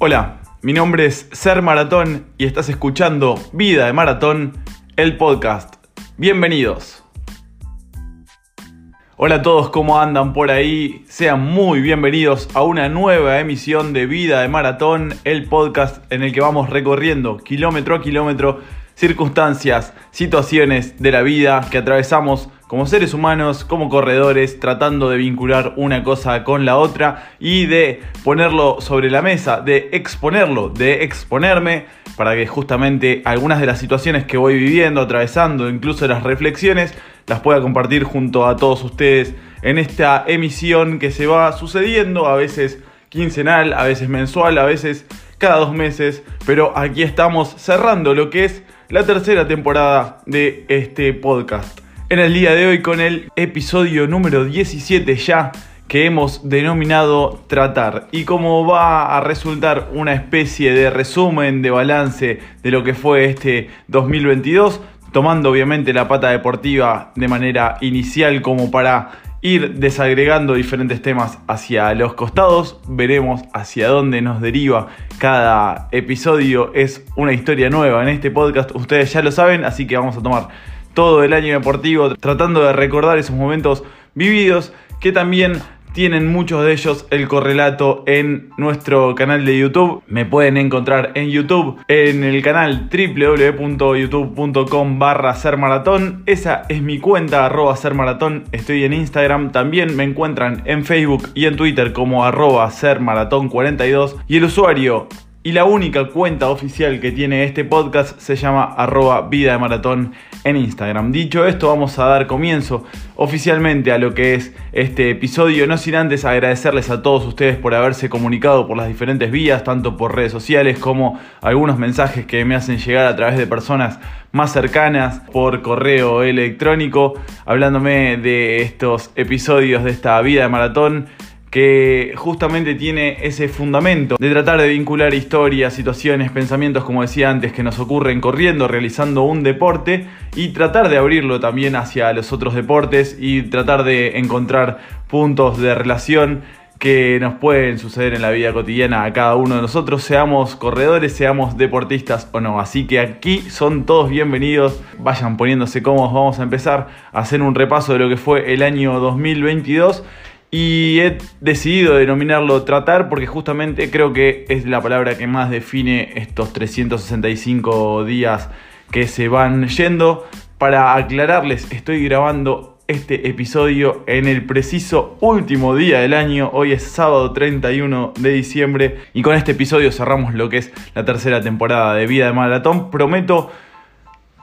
Hola, mi nombre es Ser Maratón y estás escuchando Vida de Maratón, el podcast. Bienvenidos. Hola a todos, ¿cómo andan por ahí? Sean muy bienvenidos a una nueva emisión de Vida de Maratón, el podcast en el que vamos recorriendo kilómetro a kilómetro circunstancias, situaciones de la vida que atravesamos como seres humanos, como corredores, tratando de vincular una cosa con la otra y de ponerlo sobre la mesa, de exponerlo, de exponerme, para que justamente algunas de las situaciones que voy viviendo, atravesando, incluso las reflexiones, las pueda compartir junto a todos ustedes en esta emisión que se va sucediendo, a veces quincenal, a veces mensual, a veces cada dos meses, pero aquí estamos cerrando lo que es la tercera temporada de este podcast. En el día de hoy con el episodio número 17 ya que hemos denominado tratar. Y como va a resultar una especie de resumen, de balance de lo que fue este 2022, tomando obviamente la pata deportiva de manera inicial como para ir desagregando diferentes temas hacia los costados, veremos hacia dónde nos deriva. Cada episodio, es una historia nueva en este podcast, ustedes ya lo saben, así que vamos a tomar todo el año deportivo, tratando de recordar esos momentos vividos que también tienen muchos de ellos el correlato en nuestro canal de YouTube. Me pueden encontrar en YouTube, en el canal www.youtube.com barra sermaratón. Esa es mi cuenta, arroba sermaratón. Estoy en Instagram. También me encuentran en Facebook y en Twitter como arroba sermaratón42. Y el usuario y la única cuenta oficial que tiene este podcast se llama arroba vida de maratón en Instagram. Dicho esto, vamos a dar comienzo oficialmente a lo que es este episodio, no sin antes agradecerles a todos ustedes por haberse comunicado por las diferentes vías, tanto por redes sociales como algunos mensajes que me hacen llegar a través de personas más cercanas por correo electrónico, hablándome de estos episodios de esta vida de maratón que justamente tiene ese fundamento de tratar de vincular historias, situaciones, pensamientos, como decía antes, que nos ocurren corriendo, realizando un deporte y tratar de abrirlo también hacia los otros deportes y tratar de encontrar puntos de relación que nos pueden suceder en la vida cotidiana a cada uno de nosotros, seamos corredores, seamos deportistas o no. Así que aquí son todos bienvenidos, vayan poniéndose cómodos, vamos a empezar a hacer un repaso de lo que fue el año 2022 y he decidido denominarlo tratar porque justamente creo que es la palabra que más define estos 365 días que se van yendo. Para aclararles, estoy grabando este episodio en el preciso último día del año. Hoy es sábado 31 de diciembre y con este episodio cerramos lo que es la tercera temporada de Vida de Maratón. Prometo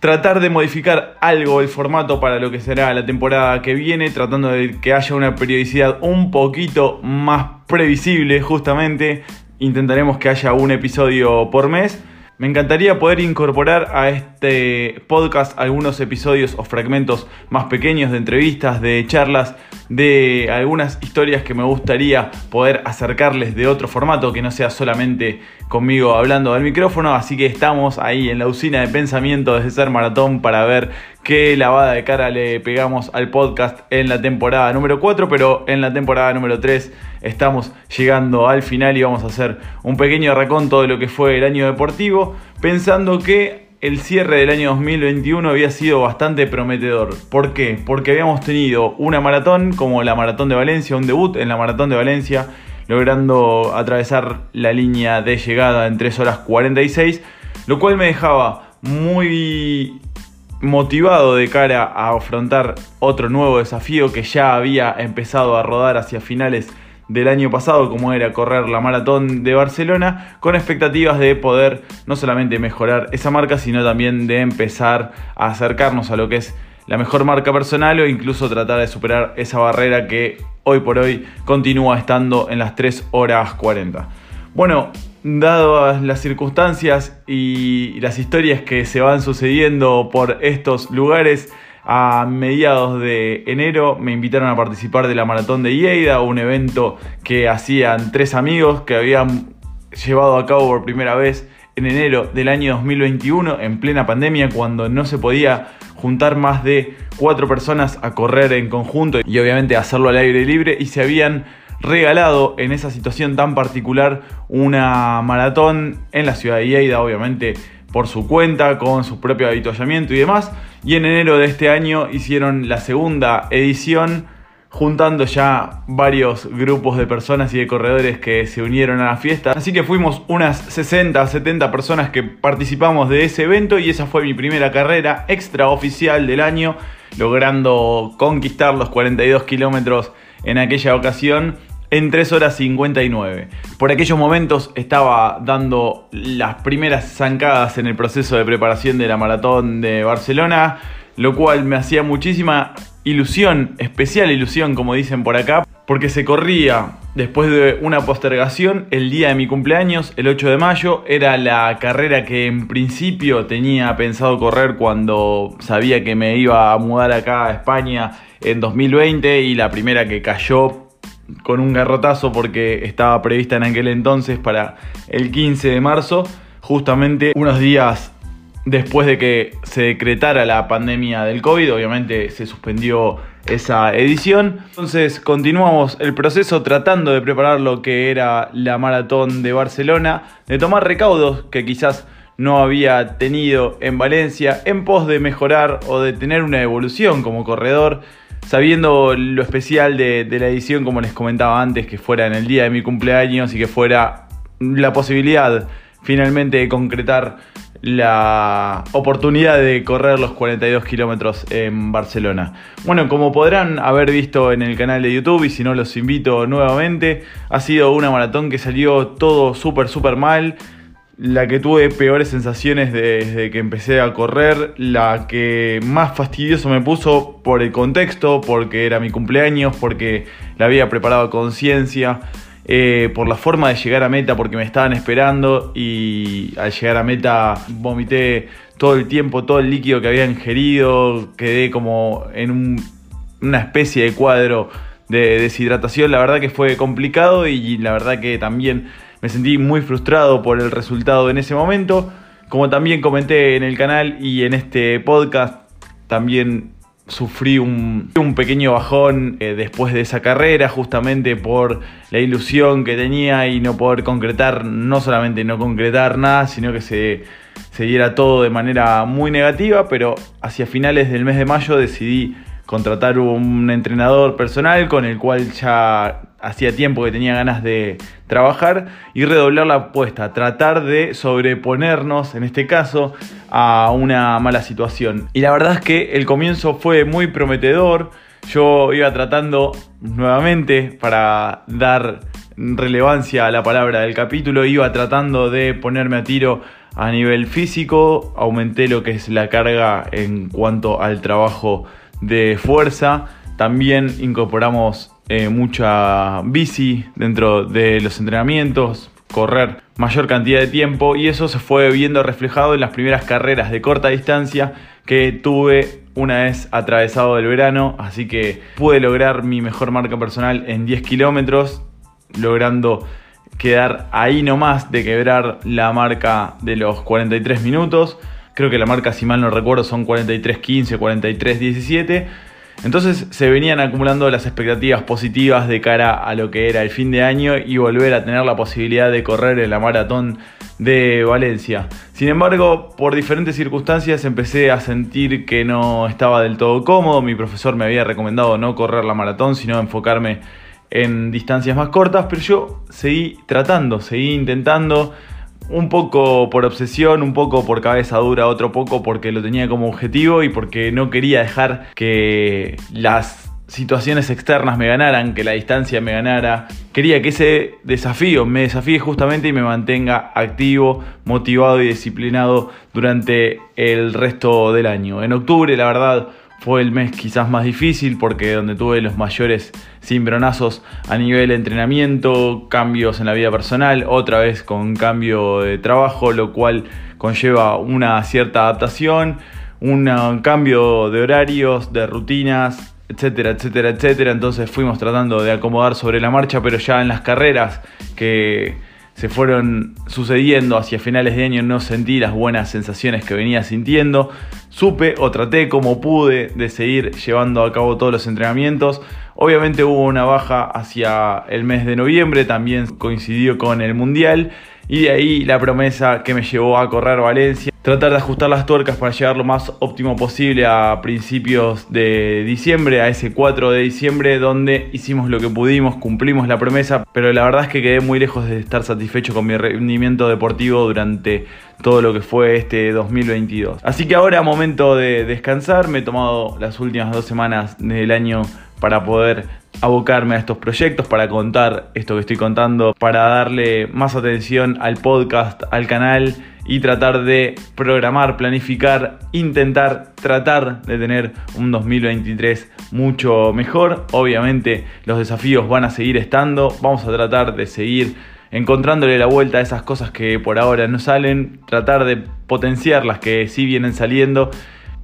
tratar de modificar algo el formato para lo que será la temporada que viene, tratando de que haya una periodicidad un poquito más previsible justamente. Intentaremos que haya un episodio por mes. Me encantaría poder incorporar a este podcast algunos episodios o fragmentos más pequeños de entrevistas, de charlas, de algunas historias que me gustaría poder acercarles de otro formato que no sea solamente conmigo hablando del micrófono. Así que estamos ahí en la usina de pensamiento de Ser Maratón para ver qué lavada de cara le pegamos al podcast en la temporada número 4, pero en la temporada número 3 estamos llegando al final y vamos a hacer un pequeño raconto de lo que fue el año deportivo, pensando que el cierre del año 2021 había sido bastante prometedor. ¿Por qué? Porque habíamos tenido una maratón como la Maratón de Valencia, un debut en la Maratón de Valencia, logrando atravesar la línea de llegada en 3 horas 46, lo cual me dejaba muy motivado de cara a afrontar otro nuevo desafío que ya había empezado a rodar hacia finales del año pasado, como era correr la maratón de Barcelona, con expectativas de poder no solamente mejorar esa marca, sino también de empezar a acercarnos a lo que es la mejor marca personal o incluso tratar de superar esa barrera que hoy por hoy continúa estando en las 3 horas 40. Bueno, dadas las circunstancias y las historias que se van sucediendo por estos lugares, a mediados de enero me invitaron a participar de la Maratón de Lleida, un evento que hacían tres amigos que habían llevado a cabo por primera vez en enero del año 2021, en plena pandemia, cuando no se podía juntar más de cuatro personas a correr en conjunto y obviamente hacerlo al aire libre y se habían regalado en esa situación tan particular una maratón en la ciudad de Lleida, obviamente por su cuenta, con su propio habituallamiento y demás. Y en enero de este año hicieron la segunda edición, juntando ya varios grupos de personas y de corredores que se unieron a la fiesta. Así que fuimos unas 60, 70 personas que participamos de ese evento y esa fue mi primera carrera extraoficial del año, logrando conquistar los 42 kilómetros en aquella ocasión en 3 horas 59. Por aquellos momentos estaba dando las primeras zancadas en el proceso de preparación de la maratón de Barcelona, lo cual me hacía muchísima ilusión, especial ilusión como dicen por acá, porque se corría después de una postergación el día de mi cumpleaños, el 8 de mayo, era la carrera que en principio tenía pensado correr cuando sabía que me iba a mudar acá a España en 2020 y la primera que cayó con un garrotazo porque estaba prevista en aquel entonces para el 15 de marzo, justamente unos días después de que se decretara la pandemia del COVID, obviamente se suspendió esa edición. Entonces continuamos el proceso tratando de preparar lo que era la maratón de Barcelona, de tomar recaudos que quizás no había tenido en Valencia en pos de mejorar o de tener una evolución como corredor sabiendo lo especial de, la edición, como les comentaba antes, que fuera en el día de mi cumpleaños y que fuera la posibilidad finalmente de concretar la oportunidad de correr los 42 kilómetros en Barcelona. Bueno, como podrán haber visto en el canal de YouTube y si no los invito nuevamente, ha sido una maratón que salió todo súper, súper mal la que tuve peores sensaciones desde que empecé a correr, la que más fastidioso me puso por el contexto, porque era mi cumpleaños, porque la había preparado a conciencia, eh, por la forma de llegar a meta, porque me estaban esperando y al llegar a meta vomité todo el tiempo, todo el líquido que había ingerido, quedé como en una especie de cuadro de deshidratación, la verdad que fue complicado y la verdad que también me sentí muy frustrado por el resultado en ese momento. Como también comenté en el canal y en este podcast, también sufrí un, pequeño bajón eh, después de esa carrera, justamente por la ilusión que tenía y no poder concretar, no solamente no concretar nada, sino que se, se diera todo de manera muy negativa, pero hacia finales del mes de mayo decidí contratar un entrenador personal con el cual ya hacía tiempo que tenía ganas de trabajar y redoblar la apuesta, tratar de sobreponernos, en este caso, a una mala situación. Y la verdad es que el comienzo fue muy prometedor, yo iba tratando nuevamente para dar relevancia a la palabra del capítulo, iba tratando de ponerme a tiro a nivel físico, aumenté lo que es la carga en cuanto al trabajo de fuerza, también incorporamos eh, mucha bici dentro de los entrenamientos, correr mayor cantidad de tiempo y eso se fue viendo reflejado en las primeras carreras de corta distancia que tuve una vez atravesado el verano, así que pude lograr mi mejor marca personal en 10 kilómetros, logrando quedar ahí nomás de quebrar la marca de los 43 minutos. Creo que la marca, si mal no recuerdo, son 43.15, 43.17 entonces se venían acumulando las expectativas positivas de cara a lo que era el fin de año y volver a tener la posibilidad de correr en la maratón de Valencia. Sin embargo, por diferentes circunstancias empecé a sentir que no estaba del todo cómodo. Mi profesor me había recomendado no correr la maratón, sino enfocarme en distancias más cortas, pero yo seguí tratando, seguí intentando un poco por obsesión, un poco por cabeza dura, otro poco porque lo tenía como objetivo y porque no quería dejar que las situaciones externas me ganaran, que la distancia me ganara. Quería que ese desafío me desafíe justamente y me mantenga activo, motivado y disciplinado durante el resto del año. En octubre, la verdad, fue el mes quizás más difícil porque donde tuve los mayores cimbronazos a nivel de entrenamiento, cambios en la vida personal, otra vez con cambio de trabajo, lo cual conlleva una cierta adaptación, un cambio de horarios, de rutinas, etcétera, etcétera, etcétera. Entonces fuimos tratando de acomodar sobre la marcha, pero ya en las carreras que se fueron sucediendo hacia finales de año no sentí las buenas sensaciones que venía sintiendo. supe o traté como pude de seguir llevando a cabo todos los entrenamientos. Obviamente hubo una baja hacia el mes de noviembre, también coincidió con el Mundial. Y de ahí la promesa que me llevó a correr Valencia. Tratar de ajustar las tuercas para llegar lo más óptimo posible a principios de diciembre, a ese 4 de diciembre, donde hicimos lo que pudimos, cumplimos la promesa, pero la verdad es que quedé muy lejos de estar satisfecho con mi rendimiento deportivo durante todo lo que fue este 2022. Así que ahora, momento de descansar, me he tomado las últimas dos semanas del año para poder abocarme a estos proyectos, para contar esto que estoy contando, para darle más atención al podcast, al canal y tratar de programar, planificar, intentar tratar de tener un 2023 mucho mejor. Obviamente los desafíos van a seguir estando, vamos a tratar de seguir encontrándole la vuelta a esas cosas que por ahora no salen, tratar de potenciar las que sí vienen saliendo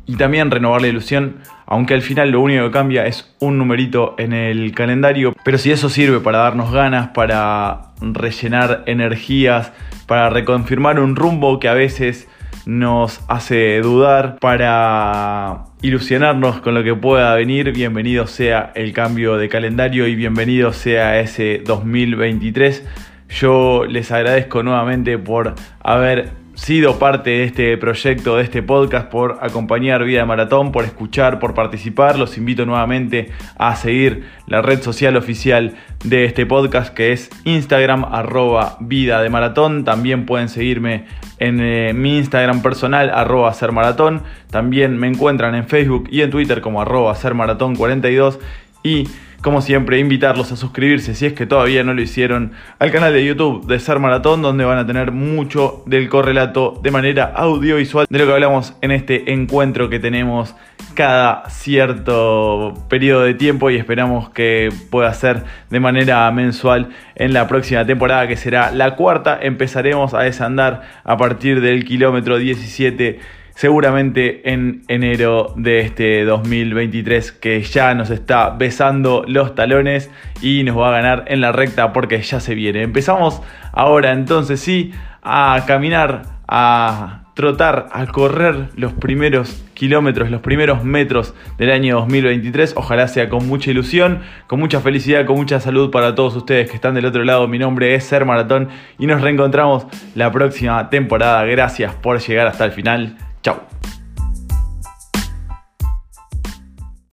y también renovar la ilusión, aunque al final lo único que cambia es un numerito en el calendario, pero si eso sirve para darnos ganas, para rellenar energías, para reconfirmar un rumbo que a veces nos hace dudar, para ilusionarnos con lo que pueda venir, bienvenido sea el cambio de calendario y bienvenido sea ese 2023. Yo les agradezco nuevamente por haber sido parte de este proyecto, de este podcast, por acompañar Vida de Maratón, por escuchar, por participar. Los invito nuevamente a seguir la red social oficial de este podcast que es Instagram arroba Vida de Maratón. También pueden seguirme en eh, mi Instagram personal arroba Ser Maratón. También me encuentran en Facebook y en Twitter como arroba Ser Maratón 42 y como siempre, invitarlos a suscribirse si es que todavía no lo hicieron al canal de YouTube de Ser Maratón, donde van a tener mucho del correlato de manera audiovisual de lo que hablamos en este encuentro que tenemos cada cierto periodo de tiempo y esperamos que pueda ser de manera mensual en la próxima temporada que será la cuarta. Empezaremos a desandar a partir del kilómetro 17 seguramente en enero de este 2023 que ya nos está besando los talones y nos va a ganar en la recta porque ya se viene. Empezamos ahora entonces sí a caminar, a trotar, a correr los primeros kilómetros, los primeros metros del año 2023. Ojalá sea con mucha ilusión, con mucha felicidad, con mucha salud para todos ustedes que están del otro lado. Mi nombre es Ser Maratón y nos reencontramos la próxima temporada. Gracias por llegar hasta el final. Chao.